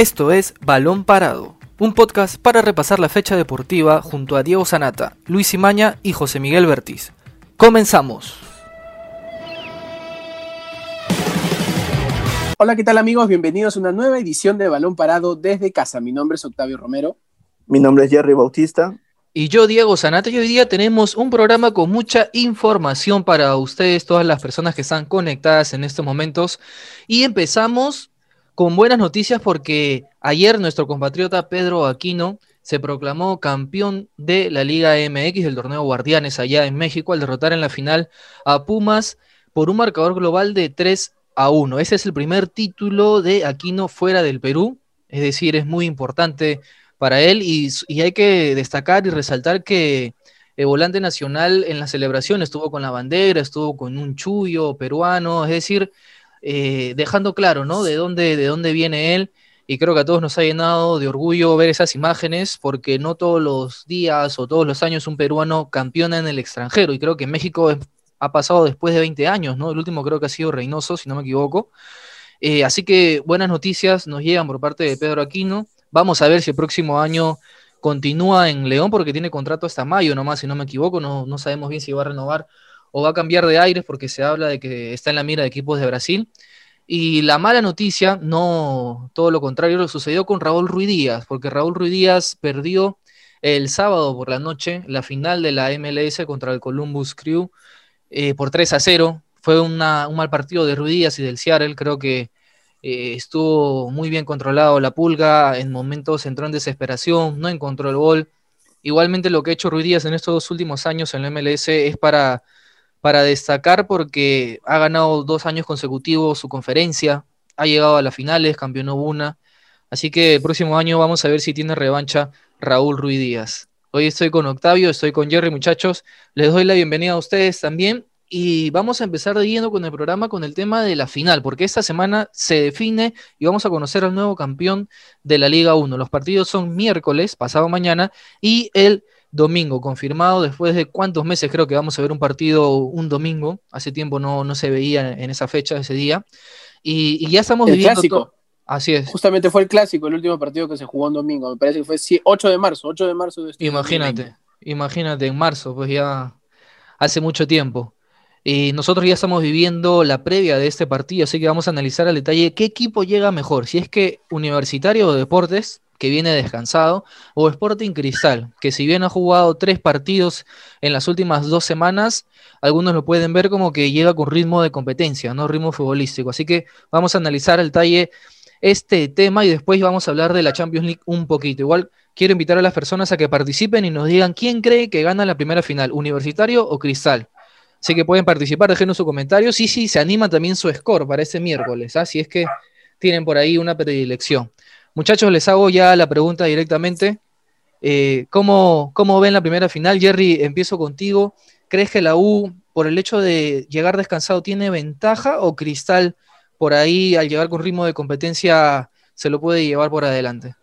Esto es Balón Parado, un podcast para repasar la fecha deportiva junto a Diego Sanata, Luis Imaña y José Miguel Bertiz. Comenzamos. Hola, ¿qué tal amigos? Bienvenidos a una nueva edición de Balón Parado desde casa. Mi nombre es Octavio Romero. Mi nombre es Jerry Bautista. Y yo, Diego Sanata, y hoy día tenemos un programa con mucha información para ustedes, todas las personas que están conectadas en estos momentos. Y empezamos con buenas noticias porque ayer nuestro compatriota Pedro Aquino se proclamó campeón de la Liga MX del torneo Guardianes allá en México al derrotar en la final a Pumas por un marcador global de 3 a 1. Ese es el primer título de Aquino fuera del Perú, es decir, es muy importante para él y, hay que destacar y resaltar que el volante nacional en la celebración estuvo con la bandera, estuvo con un chullo peruano, es decir, eh, dejando claro, ¿no? De dónde, de dónde viene él. Y creo que a todos nos ha llenado de orgullo ver esas imágenes, porque no todos los días o todos los años un peruano campeona en el extranjero. Y creo que México ha pasado después de 20 años, ¿no? El último creo que ha sido Reynoso, si no me equivoco. Eh, así que buenas noticias nos llegan por parte de Pedro Aquino. Vamos a ver si el próximo año continúa en León, porque tiene contrato hasta mayo nomás, si no me equivoco. No, no sabemos bien si va a renovar o va a cambiar de aires porque se habla de que está en la mira de equipos de Brasil. Y la mala noticia, no todo lo contrario, lo sucedió con Raúl Ruiz Díaz, porque Raúl Ruiz Díaz perdió el sábado por la noche la final de la MLS contra el Columbus Crew eh, por 3 a 0. Fue un mal partido de Ruiz Díaz y del Seattle, creo que eh, estuvo muy bien controlado la pulga, en momentos entró en desesperación, no encontró el gol. Igualmente lo que ha hecho Ruiz Díaz en estos dos últimos años en la MLS es para para destacar porque ha ganado dos años consecutivos su conferencia, ha llegado a las finales, campeonó una. Así que el próximo año vamos a ver si tiene revancha Raúl Ruiz Díaz. Hoy estoy con Octavio, estoy con Jerry, muchachos. Les doy la bienvenida a ustedes también. Y vamos a empezar de lleno con el programa con el tema de la final, porque esta semana se define y vamos a conocer al nuevo campeón de la Liga 1. Los partidos son miércoles, pasado mañana, y el domingo, confirmado después de cuántos meses creo que vamos a ver un partido un domingo, hace tiempo no, no se veía en esa fecha, ese día, y, ya estamos el viviendo... Clásico. Así es. Justamente fue el clásico, el último partido que se jugó en domingo, me parece que fue 8 de marzo, 8 de marzo de este Imagínate, imagínate, en marzo, pues ya hace mucho tiempo. Y nosotros ya estamos viviendo la previa de este partido, así que vamos a analizar al detalle qué equipo llega mejor, si es que Universitario o Deportes que viene descansado, o Sporting Cristal, que si bien ha jugado tres partidos en las últimas dos semanas, algunos lo pueden ver como que llega con ritmo de competencia, no ritmo futbolístico. Así que vamos a analizar al talle este tema y después vamos a hablar de la Champions League un poquito. Igual quiero invitar a las personas a que participen y nos digan quién cree que gana la primera final, Universitario o Cristal. Así que pueden participar, déjenos su comentario. Sí, sí, se anima también su score para ese miércoles, así ¿ah? es que tienen por ahí una predilección. Muchachos, les hago ya la pregunta directamente. Eh, ¿cómo, ven la primera final? Jerry, empiezo contigo. ¿Crees que la U, por el hecho de llegar descansado, tiene ventaja o Cristal, por ahí, al llegar con ritmo de competencia, se lo puede llevar por adelante?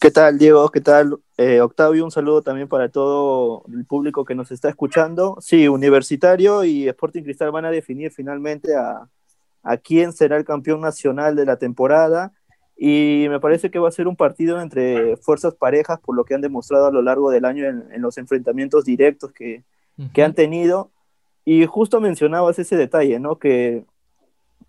¿Qué tal, Diego? ¿Qué tal, eh, Octavio? Un saludo también para todo el público que nos está escuchando. Sí, Universitario y Sporting Cristal van a definir finalmente a, a quién será el campeón nacional de la temporada y me parece que va a ser un partido entre fuerzas parejas por lo que han demostrado a lo largo del año en, los enfrentamientos directos que, que, han tenido. Y justo mencionabas ese detalle, ¿no? Que,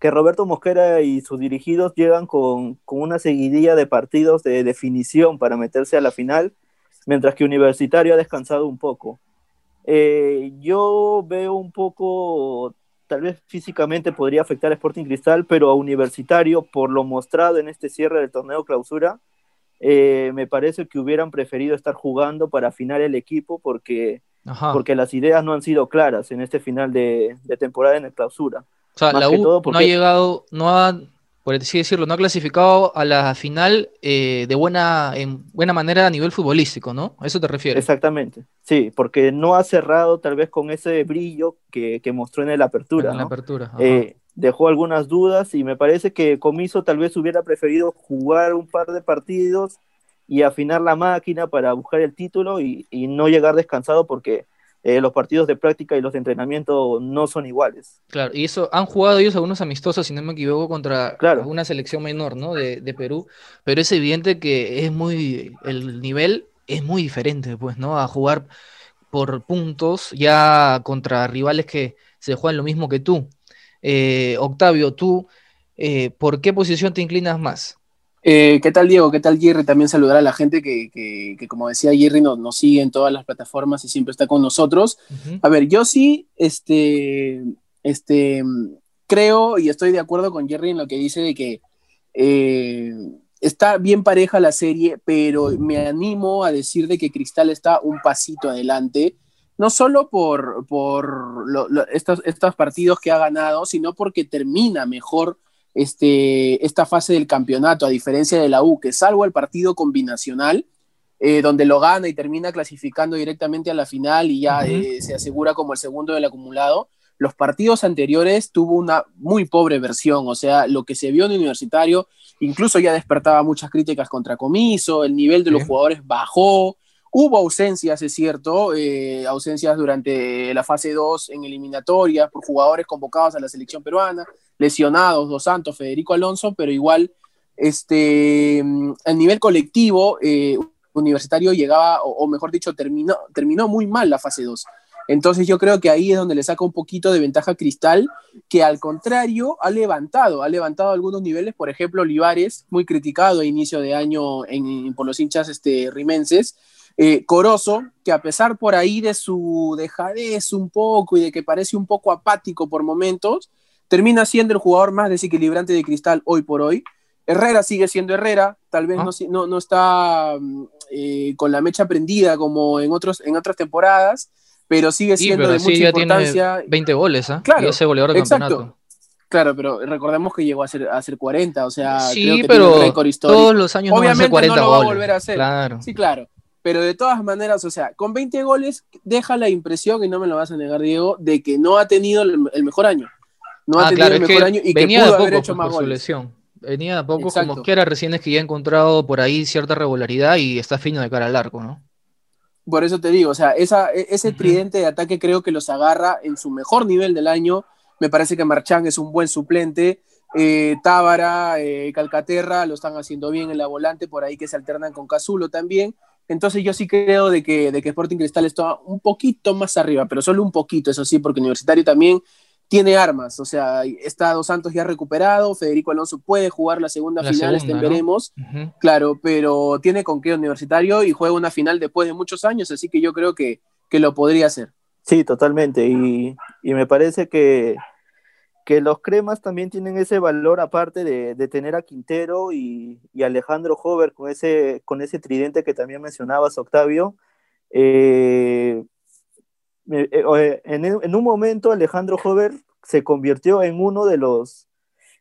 que Roberto Mosquera y sus dirigidos llegan con, con, una seguidilla de partidos de definición para meterse a la final, mientras que Universitario ha descansado un poco. Eh, yo veo un poco tal vez físicamente podría afectar a Sporting Cristal, pero a Universitario, por lo mostrado en este cierre del torneo clausura, eh, me parece que hubieran preferido estar jugando para afinar el equipo porque, porque las ideas no han sido claras en este final de, temporada en el clausura. O sea, la U no ha llegado, no ha por así decirlo, no ha clasificado a la final eh, de buena, en buena manera a nivel futbolístico, ¿no? ¿A eso te refieres? Exactamente, sí, porque no ha cerrado tal vez con ese brillo que, mostró en la apertura. En la apertura. Eh, dejó algunas dudas y me parece que Comiso tal vez hubiera preferido jugar un par de partidos y afinar la máquina para buscar el título y, no llegar descansado porque eh, los partidos de práctica y los de entrenamiento no son iguales. Claro, y eso, han jugado ellos algunos amistosos, si no me equivoco, contra una selección menor, ¿no? De, de, Perú, pero es evidente que es muy, el nivel es muy diferente, pues, ¿no? A jugar por puntos ya contra rivales que se juegan lo mismo que tú. Eh, Octavio, tú, eh, ¿por qué posición te inclinas más? Eh, ¿Qué tal Diego? ¿Qué tal Jerry? También saludar a la gente que, como decía Jerry, nos, nos, sigue en todas las plataformas y siempre está con nosotros. A ver, yo sí, este, este, creo y estoy de acuerdo con Jerry en lo que dice de que eh, está bien pareja la serie, pero me animo a decir de que Cristal está un pasito adelante, no solo por, por estos, estos partidos que ha ganado, sino porque termina mejor este, esta fase del campeonato, a diferencia de la U, que salvo el partido combinacional, eh, donde lo gana y termina clasificando directamente a la final y ya eh, se asegura como el segundo del acumulado, los partidos anteriores tuvo una muy pobre versión, o sea, lo que se vio en Universitario incluso ya despertaba muchas críticas contra Comiso, el nivel de los jugadores bajó, Hubo ausencias, es cierto, eh, ausencias durante la fase 2 en eliminatorias por jugadores convocados a la selección peruana, lesionados, Dos Santos, Federico Alonso, pero igual este, a nivel colectivo, eh, Universitario llegaba, o, mejor dicho, terminó, terminó muy mal la fase 2. Entonces yo creo que ahí es donde le saca un poquito de ventaja Cristal, que al contrario ha levantado, ha levantado algunos niveles, por ejemplo, Olivares, muy criticado a inicio de año en, por los hinchas este, rimenses, eh, Corozo, que a pesar por ahí de su dejadez un poco y de que parece un poco apático por momentos, termina siendo el jugador más desequilibrante de Cristal hoy por hoy. Herrera sigue siendo Herrera, tal vez ah. no, no, está mm, eh, con la mecha prendida como en, otros, en otras temporadas, pero sigue siendo de mucha importancia. Tiene 20 goles, ¿ah? Claro, ese goleador de campeonato. Claro, pero recordemos que llegó a ser, a ser 40, o sea, sí, pero todos los años Obviamente no, 40 no lo va a volver a hacer. Claro. Sí, claro. Pero de todas maneras, o sea, con 20 goles deja la impresión, y no me lo vas a negar, Diego, de que no ha tenido el, mejor año. No ha ah, tenido el mejor año y que pudo haber hecho pues, más goles. lesión. Venía de poco, como que era recién es que ya ha encontrado por ahí cierta regularidad y está fino de cara al arco, ¿no? Por eso te digo, o sea, esa, e, ese tridente de ataque creo que los agarra en su mejor nivel del año. Me parece que Marchán es un buen suplente. Eh, Tábara, eh, Calcaterra lo están haciendo bien en la volante, por ahí que se alternan con Cazulo también. Entonces yo sí creo de que, de que Sporting Cristal está un poquito más arriba, pero solo un poquito, eso sí, porque Universitario también tiene armas, o sea, está Dos Santos ya recuperado, Federico Alonso puede jugar la segunda final, este veremos, claro, pero tiene con qué Universitario y juega una final después de muchos años, así que yo creo que, que lo podría hacer. Sí, totalmente, y, y me parece que, que los cremas también tienen ese valor aparte de, tener a Quintero y, Alejandro Hover con ese, con ese tridente que también mencionabas, Octavio. Eh, eh, eh, en, un momento Alejandro Hover se convirtió en uno de los,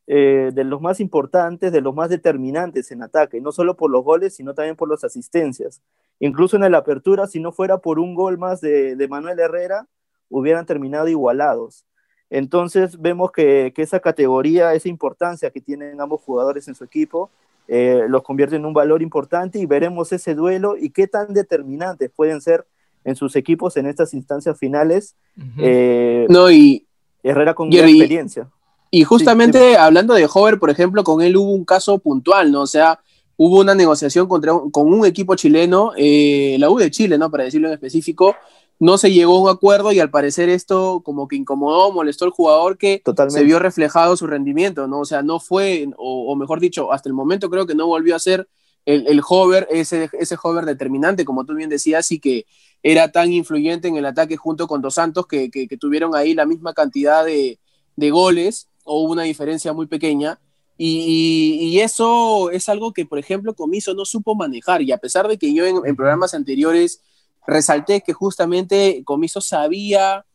de los más importantes, de los más determinantes en ataque, no solo por los goles, sino también por las asistencias. Incluso en la apertura, si no fuera por un gol más de, de Manuel Herrera, hubieran terminado igualados. Entonces vemos que, esa categoría, esa importancia que tienen ambos jugadores en su equipo, eh, los convierte en un valor importante y veremos ese duelo y qué tan determinantes pueden ser en sus equipos en estas instancias finales. Eh, no, y Herrera con gran experiencia. Y justamente hablando de Hover, por ejemplo, con él hubo un caso puntual, ¿no? O sea, hubo una negociación contra con un equipo chileno, eh, la U de Chile, ¿no? Para decirlo en específico, no se llegó a un acuerdo y al parecer esto como que incomodó, molestó al jugador que se vio reflejado su rendimiento, ¿no? O sea, no fue, o, mejor dicho, hasta el momento creo que no volvió a ser el, el hover, ese, ese hover determinante, como tú bien decías, y que era tan influyente en el ataque junto con Dos Santos que, que, tuvieron ahí la misma cantidad de, de, goles o una diferencia muy pequeña. Y, y, eso es algo que, por ejemplo, Comiso no supo manejar. Y a pesar de que yo en, en programas anteriores resalté que justamente Comiso sabía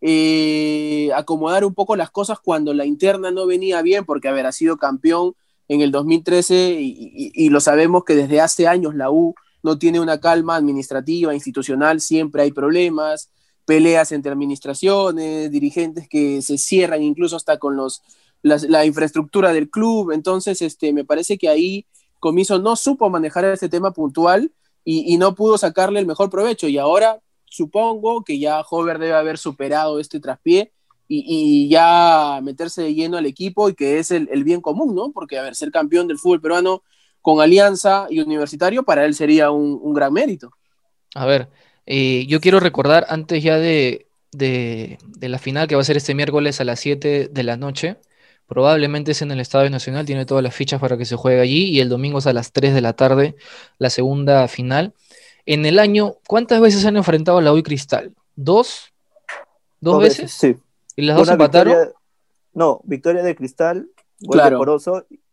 eh, acomodar un poco las cosas cuando la interna no venía bien, porque haber sido campeón en el 2013 y, lo sabemos que desde hace años la U no tiene una calma administrativa, institucional, siempre hay problemas, peleas entre administraciones, dirigentes que se cierran incluso hasta con los, la, infraestructura del club, entonces este, me parece que ahí Comiso no supo manejar ese tema puntual y, no pudo sacarle el mejor provecho. Y ahora supongo que ya Hover debe haber superado este traspié y, ya meterse de lleno al equipo y que es el, bien común, ¿no? Porque, a ver, ser campeón del fútbol peruano con Alianza y Universitario para él sería un, gran mérito. A ver, eh, yo quiero recordar antes ya de, de, la final que va a ser este miércoles a las 7 de la noche. Probablemente es en el Estadio Nacional, tiene todas las fichas para que se juegue allí y el domingo es a las 3 de la tarde la segunda final. En el año, ¿cuántas veces han enfrentado a la U Cristal? ¿Dos? ¿Dos, veces? Sí. ¿Y las dos empataron? no, victoria de Cristal, gol claro.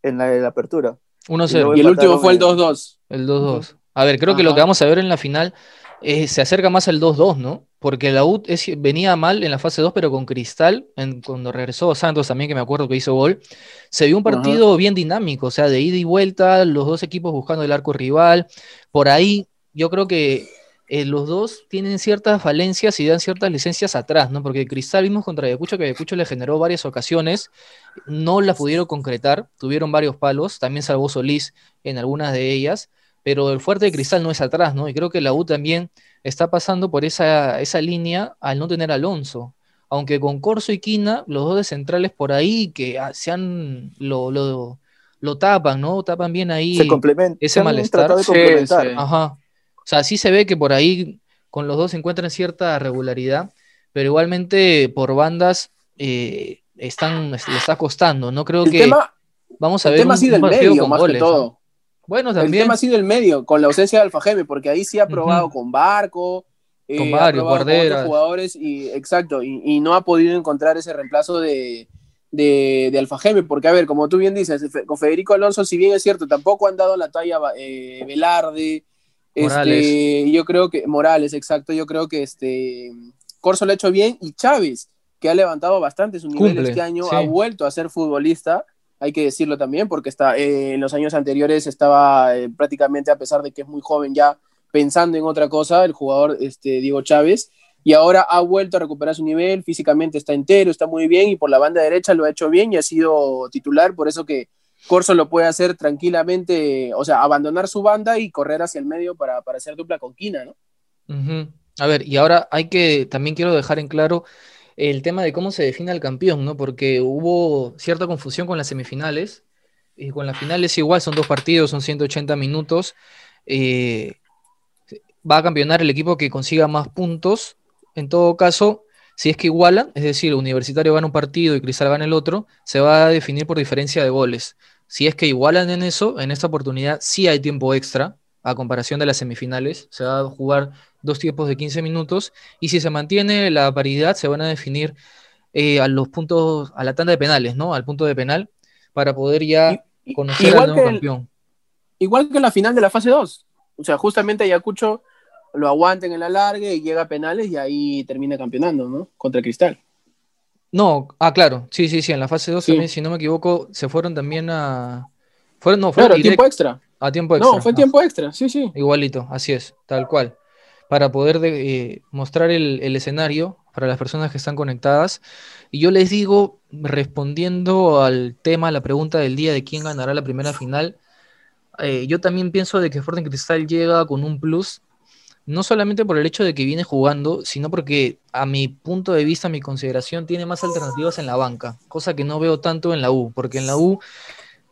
en la, apertura. 1-0. Y, el último fue el 2-2. El 2-2. A ver, creo que lo que vamos a ver en la final eh, se acerca más al 2-2, ¿no? Porque la U venía mal en la fase 2, pero con Cristal, cuando regresó Santos también, que me acuerdo que hizo gol, se vio un partido bien dinámico, o sea, de ida y vuelta, los dos equipos buscando el arco rival. Por ahí, yo creo que eh, los dos tienen ciertas falencias y dan ciertas licencias atrás, ¿no? Porque Cristal vimos contra Ayacucho que Ayacucho le generó varias ocasiones, no la pudieron concretar, tuvieron varios palos, también salvó Solís en algunas de ellas pero el fuerte de Cristal no es atrás, ¿no? Y creo que la U también está pasando por esa, esa línea al no tener Alonso. Aunque con Corso y Quina, los dos de centrales por ahí que ah, se han, lo, lo, lo tapan, ¿no? Tapan bien ahí se ese malestar. De complementar. Ajá. O sea, sí se ve que por ahí con los dos se encuentran cierta regularidad, pero igualmente por bandas eh, están, le está costando. No creo que. vamos a ver tema un, del medio, más que todo. Bueno, también. El tema ha sido el medio, con la ausencia de Alfajeme, porque ahí sí ha probado con Barco, eh, con varios, jugadores, y, exacto, y, no ha podido encontrar ese reemplazo de, de, Alfajeme, porque a ver, como tú bien dices, con Federico Alonso, si bien es cierto, tampoco han dado la talla eh, Velarde, Este, yo creo que, Morales, exacto, yo creo que este, Corso lo ha hecho bien, y Chávez, que ha levantado bastante su nivel este año, ha vuelto a ser futbolista, hay que decirlo también, porque está, eh, en los años anteriores estaba eh, prácticamente, a pesar de que es muy joven ya, pensando en otra cosa, el jugador este, Diego Chávez, y ahora ha vuelto a recuperar su nivel, físicamente está entero, está muy bien, y por la banda derecha lo ha hecho bien y ha sido titular, por eso que Corso lo puede hacer tranquilamente, o sea, abandonar su banda y correr hacia el medio para, para hacer dupla con Quina, ¿no? A ver, y ahora hay que, también quiero dejar en claro el tema de cómo se define al campeón, ¿no? Porque hubo cierta confusión con las semifinales. Y con las finales igual, son dos partidos, son 180 minutos. Eh, va a campeonar el equipo que consiga más puntos. En todo caso, si es que igualan, es decir, Universitario gana un partido y Cristal gana el otro, se va a definir por diferencia de goles. Si es que igualan en eso, en esta oportunidad sí hay tiempo extra, a comparación de las semifinales. Se va a jugar dos tiempos de 15 minutos y si se mantiene la paridad se van a definir eh, a los puntos, a la tanda de penales, ¿no? Al punto de penal para poder ya conocer al nuevo campeón. igual que en la final de la fase 2. O sea, justamente Ayacucho lo aguanten en la larga y llega a penales y ahí termina campeonando, ¿no? Contra Cristal. No, ah, claro, sí, sí, sí, en la fase 2 también, si no me equivoco, se fueron también a... Fueron, no, fueron tiempo extra. A tiempo extra. No, fue tiempo extra, sí, sí. Igualito, así es, tal cual para poder eh, mostrar el, escenario para las personas que están conectadas. Y yo les digo, respondiendo al tema, la pregunta del día de quién ganará la primera final, eh, yo también pienso de que Sporting Cristal llega con un plus, no solamente por el hecho de que viene jugando, sino porque a mi punto de vista, mi consideración, tiene más alternativas en la banca, cosa que no veo tanto en la U, porque en la U,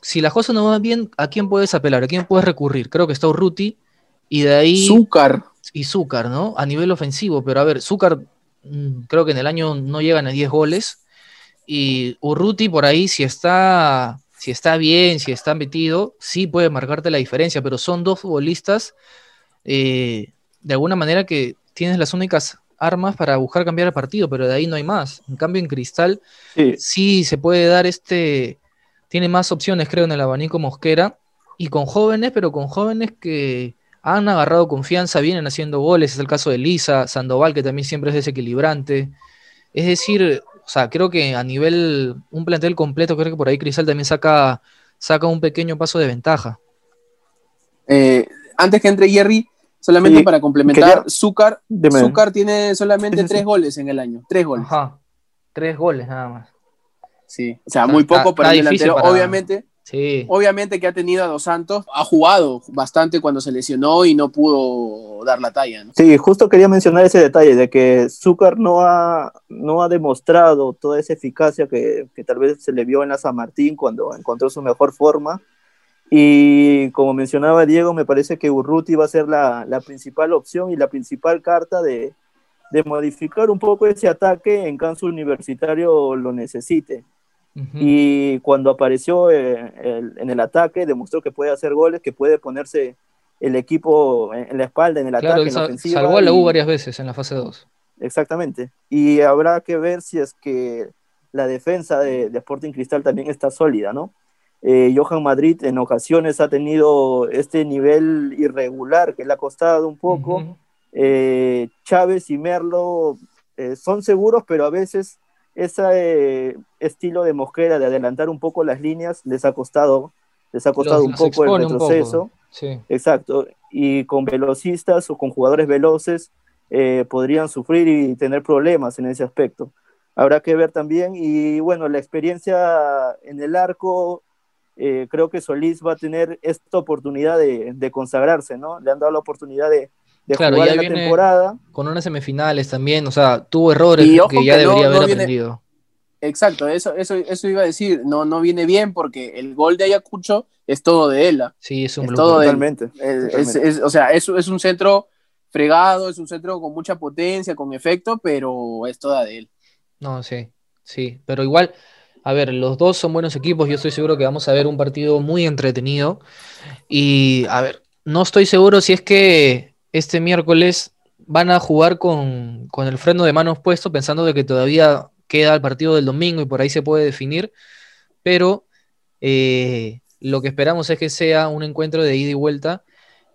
si las cosas no van bien, ¿a quién puedes apelar? ¿A quién puedes recurrir? Creo que está Urruti, y de ahí... Zúcar y Zúcar, ¿no? A nivel ofensivo, pero a ver, Zúcar mm, creo que en el año no llegan a 10 goles. Y Urruti por ahí, si está, si está bien, si está metido, sí puede marcarte la diferencia, pero son dos futbolistas eh, de alguna manera que tienes las únicas armas para buscar cambiar el partido, pero de ahí no hay más. En cambio, en Cristal sí, sí se puede dar este, tiene más opciones, creo, en el abanico Mosquera, y con jóvenes, pero con jóvenes que, han agarrado confianza, vienen haciendo goles, es el caso de Lisa, Sandoval, que también siempre es desequilibrante. Es decir, o sea, creo que a nivel, un plantel completo, creo que por ahí Cristal también saca, saca un pequeño paso de ventaja. Eh, antes que entre Jerry, solamente para complementar, Zúcar, tiene solamente tres goles en el año, tres goles. Ajá, tres goles nada más. Sí, o sea, muy poco para el delantero, obviamente Obviamente que ha tenido a Dos Santos, ha jugado bastante cuando se lesionó y no pudo dar la talla. Sí, justo quería mencionar ese detalle de que Zúcar no ha, no ha demostrado toda esa eficacia que, que, tal vez se le vio en la San Martín cuando encontró su mejor forma. Y como mencionaba Diego, me parece que Urruti va a ser la, la principal opción y la principal carta de, de modificar un poco ese ataque en caso universitario lo necesite. Y cuando apareció eh, en el ataque, demostró que puede hacer goles, que puede ponerse el equipo en, la espalda, en el ataque, en la ofensiva. Salvó a la U varias veces en la fase 2. Exactamente. Y habrá que ver si es que la defensa de, Sporting Cristal también está sólida, ¿no? Eh, Johan Madrid en ocasiones ha tenido este nivel irregular que le ha costado un poco. Eh, Chávez y Merlo son seguros, pero a veces ese estilo de Mosquera de adelantar un poco las líneas les ha costado, les ha costado un poco el retroceso. Exacto. Y con velocistas o con jugadores veloces eh, podrían sufrir y tener problemas en ese aspecto. Habrá que ver también. Y bueno, la experiencia en el arco, eh, creo que Solís va a tener esta oportunidad de, de consagrarse, ¿no? Le han dado la oportunidad de, claro, ya la temporada. Con unas semifinales también, o sea, tuvo errores que ya debería haber aprendido. Exacto, eso, eso, eso iba a decir, no, no viene bien porque el gol de Ayacucho es todo de él. Sí, es un es todo totalmente, o sea, es, es un centro fregado, es un centro con mucha potencia, con efecto, pero es toda de él. No, sí, sí, pero igual, a ver, los dos son buenos equipos, yo estoy seguro que vamos a ver un partido muy entretenido y, a ver, no estoy seguro si es que este miércoles van a jugar con, el freno de manos puesto, pensando de que todavía queda el partido del domingo y por ahí se puede definir, pero eh, lo que esperamos es que sea un encuentro de ida y vuelta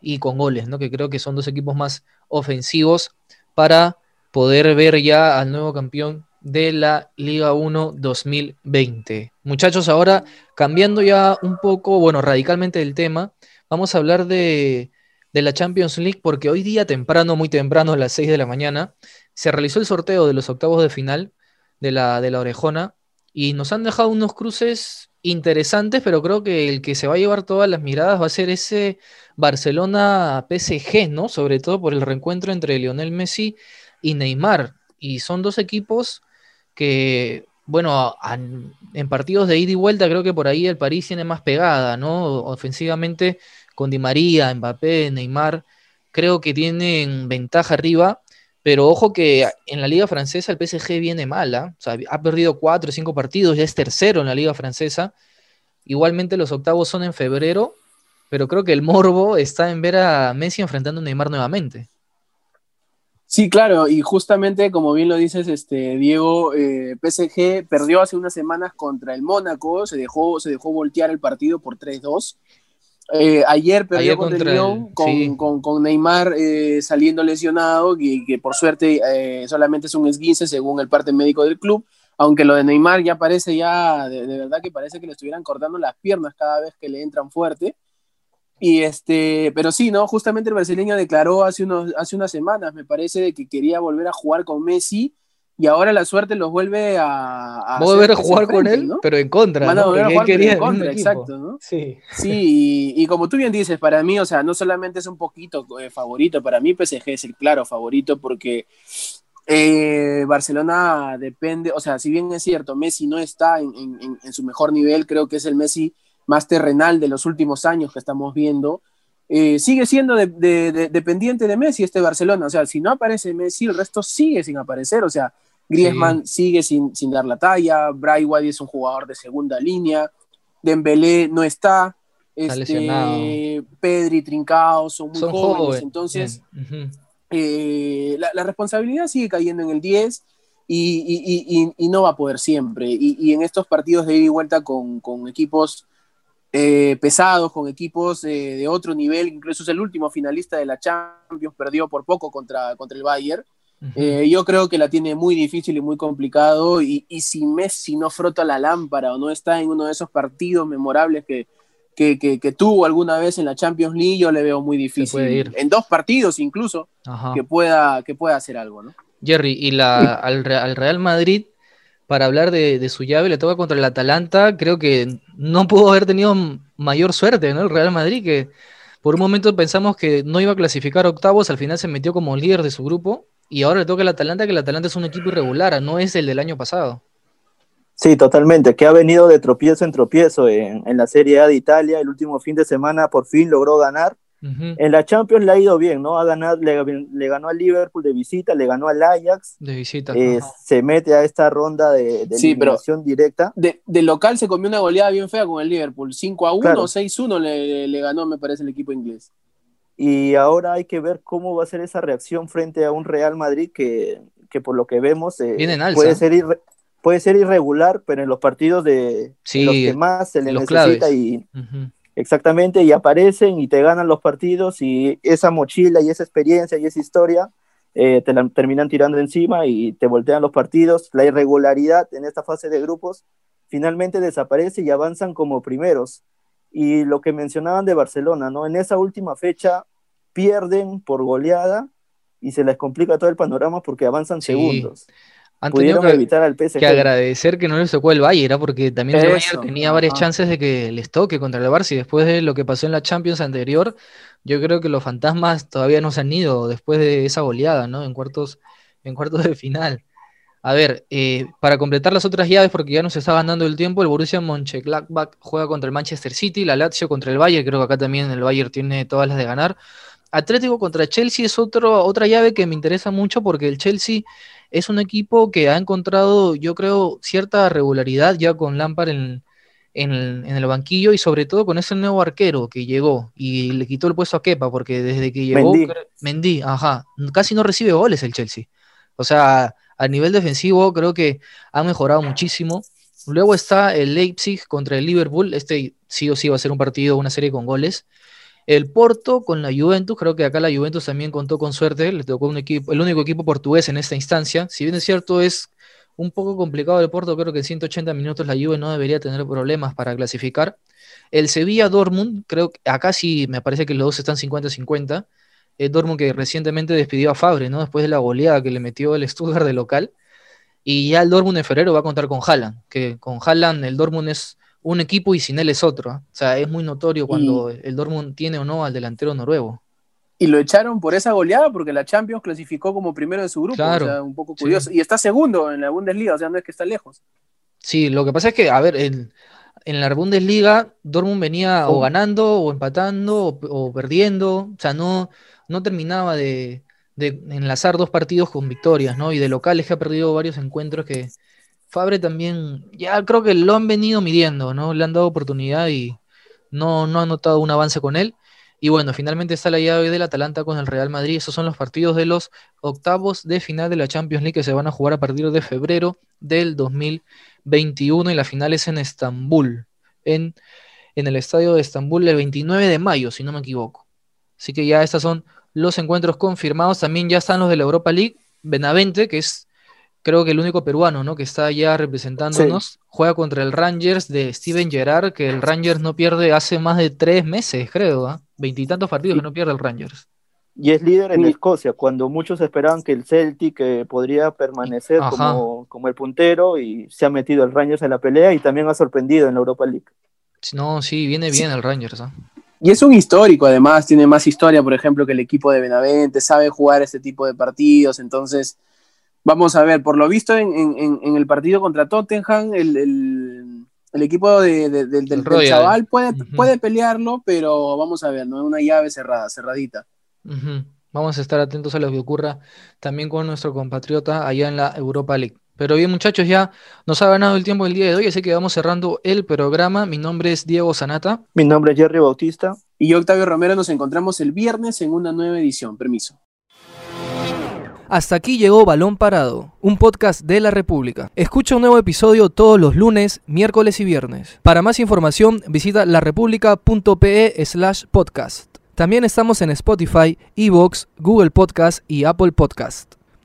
y con goles, ¿no? que creo que son dos equipos más ofensivos para poder ver ya al nuevo campeón de la Liga 1 2020. Muchachos, ahora cambiando ya un poco, bueno, radicalmente del tema, vamos a hablar de, de la Champions League porque hoy día temprano, muy temprano, a las 6 de la mañana, se realizó el sorteo de los octavos de final de la, de la Orejona y nos han dejado unos cruces interesantes, pero creo que el que se va a llevar todas las miradas va a ser ese Barcelona-PSG, ¿no? Sobre todo por el reencuentro entre Lionel Messi y Neymar. Y son dos equipos que, bueno, en partidos de ida y vuelta creo que por ahí el París tiene más pegada, ¿no? Ofensivamente con Di María, Mbappé, Neymar, creo que tienen ventaja arriba, pero ojo que en la liga francesa el PSG viene mala, ¿ah? ha perdido cuatro o cinco partidos, ya es tercero en la liga francesa, igualmente los octavos son en febrero, pero creo que el morbo está en ver a Messi enfrentando a Neymar nuevamente. Sí, claro, y justamente como bien lo dices, este Diego, eh, PSG perdió hace unas semanas contra el Mónaco, se dejó, se dejó voltear el partido por 3-2. Eh, ayer perdió contra, el Lyon con, Neymar eh, saliendo lesionado, y que por suerte eh, solamente es un esguince según el parte médico del club, aunque lo de Neymar ya parece ya, de, verdad que parece que le estuvieran cortando las piernas cada vez que le entran fuerte. Y este, pero sí, ¿no? Justamente el brasileño declaró hace, unos, hace unas semanas, me parece, de que quería volver a jugar con Messi y ahora la suerte los vuelve a. a volver a jugar con él, pero en contra. Van a volver a jugar en contra, exacto, ¿no? Sí. Sí, y, como tú bien dices, para mí, o sea, no solamente es un poquito eh, favorito, para mí PSG es el claro favorito porque eh, Barcelona depende, o sea, si bien es cierto, Messi no está en, su mejor nivel, creo que es el Messi más terrenal de los últimos años que estamos viendo. Eh, sigue siendo dependiente de Messi este Barcelona. O sea, si no aparece Messi, el resto sigue sin aparecer. O sea, Griezmann sigue sin, sin, dar la talla, Bray White es un jugador de segunda línea, Dembélé no está, este, Pedri, Trincao son muy jóvenes, entonces eh, la, responsabilidad sigue cayendo en el 10 y, no va a poder siempre. Y, en estos partidos de ida y vuelta con, equipos eh, pesados, con equipos eh, de otro nivel, incluso es el último finalista de la Champions, perdió por poco contra, contra el Bayern. Eh, yo creo que la tiene muy difícil y muy complicado y, si Messi no frota la lámpara o no está en uno de esos partidos memorables que, que, tuvo alguna vez en la Champions League, yo le veo muy difícil. En dos partidos incluso, que pueda, que pueda hacer algo, ¿no? Jerry, y la, al, Real Madrid, para hablar de, su llave, le toca contra el Atalanta, creo que no pudo haber tenido mayor suerte, ¿no? El Real Madrid, que Por un momento pensamos que no iba a clasificar octavos, al final se metió como líder de su grupo y ahora le toca al Atalanta, que el Atalanta es un equipo irregular, no es el del año pasado. Sí, totalmente, que ha venido de tropiezo en tropiezo en, en la Serie A de Italia. El último fin de semana por fin logró ganar en la Champions le ha ido bien, ¿no? Ha ganado, le, ganó al Liverpool de visita, le ganó al Ajax. De visita. Eh, se mete a esta ronda de, de eliminación directa. De, local se comió una goleada bien fea con el Liverpool. 5 a 1 o 6 1 le, le, ganó, me parece, el equipo inglés. Y ahora hay que ver cómo va a ser esa reacción frente a un Real Madrid que, que por lo que vemos eh, puede, ser puede ser irregular, pero en los partidos de los que más se le necesita y, Exactamente, y aparecen y te ganan los partidos y esa mochila y esa experiencia y esa historia eh, te la terminan tirando encima y te voltean los partidos. La irregularidad en esta fase de grupos finalmente desaparece y avanzan como primeros. Y lo que mencionaban de Barcelona, ¿no? En esa última fecha pierden por goleada y se les complica todo el panorama porque avanzan segundos han tenido que, evitar al PSG. que agradecer que no les tocó el Bayern, porque también el Bayern tenía varias chances de que les toque contra el Barça y después de lo que pasó en la Champions anterior, yo creo que los fantasmas todavía no se han ido después de esa goleada, ¿no? En cuartos, en cuartos de final. A ver, eh, para completar las otras llaves, porque ya nos está ganando el tiempo, el Borussia Mönchengladbach juega contra el Manchester City, la Lazio contra el Bayern, creo que acá también el Bayern tiene todas las de ganar. Atlético contra Chelsea es otro, otra llave que me interesa mucho porque el Chelsea es un equipo que ha encontrado, yo creo, cierta regularidad ya con Lampard en, el banquillo y sobre todo con ese nuevo arquero que llegó y le quitó el puesto a Kepa, porque desde que llegó Mendy, ajá, casi no recibe goles el Chelsea. O sea, a nivel defensivo creo que ha mejorado muchísimo. Luego está el Leipzig contra el Liverpool. Este sí o sí va a ser un partido, una serie con goles. El Porto con la Juventus, creo que acá la Juventus también contó con suerte, le tocó un equipo, el único equipo portugués en esta instancia. Si bien es cierto, es un poco complicado el Porto, creo que en 180 minutos la Juve no debería tener problemas para clasificar. El Sevilla Dortmund, creo que acá sí me parece que los dos están 50-50. El Dortmund que recientemente despidió a Fabre, ¿no? Después de la goleada que le metió el Stuttgart de local. Y ya el Dortmund en febrero va a contar con Haaland, que con Haaland el Dortmund es un equipo y sin él es otro. ¿ah? O sea, es muy notorio cuando el Dortmund tiene o no al delantero noruego. Y lo echaron por esa goleada porque la Champions clasificó como primero de su grupo. Claro, o sea, un poco curioso. Y está segundo en la Bundesliga, o sea, no es que está lejos. Sí, lo que pasa es que, a ver, en, la Bundesliga, Dortmund venía o ganando, o empatando, o, perdiendo. O sea, no, no terminaba de, enlazar dos partidos con victorias, ¿no? Y de locales que ha perdido varios encuentros que, Fabre también, ya creo que lo han venido midiendo, ¿no? Le han dado oportunidad y no, no han notado un avance con él. Y bueno, finalmente está la llave del Atalanta con el Real Madrid. Esos son los partidos de los octavos de final de la Champions League que se van a jugar a partir de febrero del 2021 y la final es en Estambul, en, en el estadio de Estambul el 29 de mayo, si no me equivoco. Así que ya estos son los encuentros confirmados. También ya están los de la Europa League. Benavente, que es creo que el único peruano, ¿no? Que está ya representándonos, juega contra el Rangers de Steven Gerrard, que el Rangers no pierde hace más de tres meses, creo, ¿ah? Veintitantos partidos que no pierde el Rangers. Y es líder en Escocia, cuando muchos esperaban que el Celtic eh, podría permanecer como, como, el puntero y se ha metido el Rangers en la pelea y también ha sorprendido en la Europa League. No, sí, viene bien el Rangers. ¿ah? Y es un histórico, además, tiene más historia, por ejemplo, que el equipo de Benavente, sabe jugar este tipo de partidos, entonces Vamos a ver, por lo visto en, el partido contra Tottenham, el, equipo del, chaval puede, puede pelearlo, pero vamos a ver, no es una llave cerrada, cerradita. Vamos a estar atentos a lo que ocurra también con nuestro compatriota allá en la Europa League. Pero bien, muchachos, ya nos ha ganado el tiempo el día de hoy, así que vamos cerrando el programa. Mi nombre es Diego Sanata. Mi nombre es Jerry Bautista. Y yo, Octavio Romero, nos encontramos el viernes en una nueva edición. Permiso. Hasta aquí llegó Balón Parado, un podcast de la República. Escucha un nuevo episodio todos los lunes, miércoles y viernes. Para más información visita larepublica.pe slash podcast. También estamos en Spotify, Evox, Google Podcast y Apple Podcast.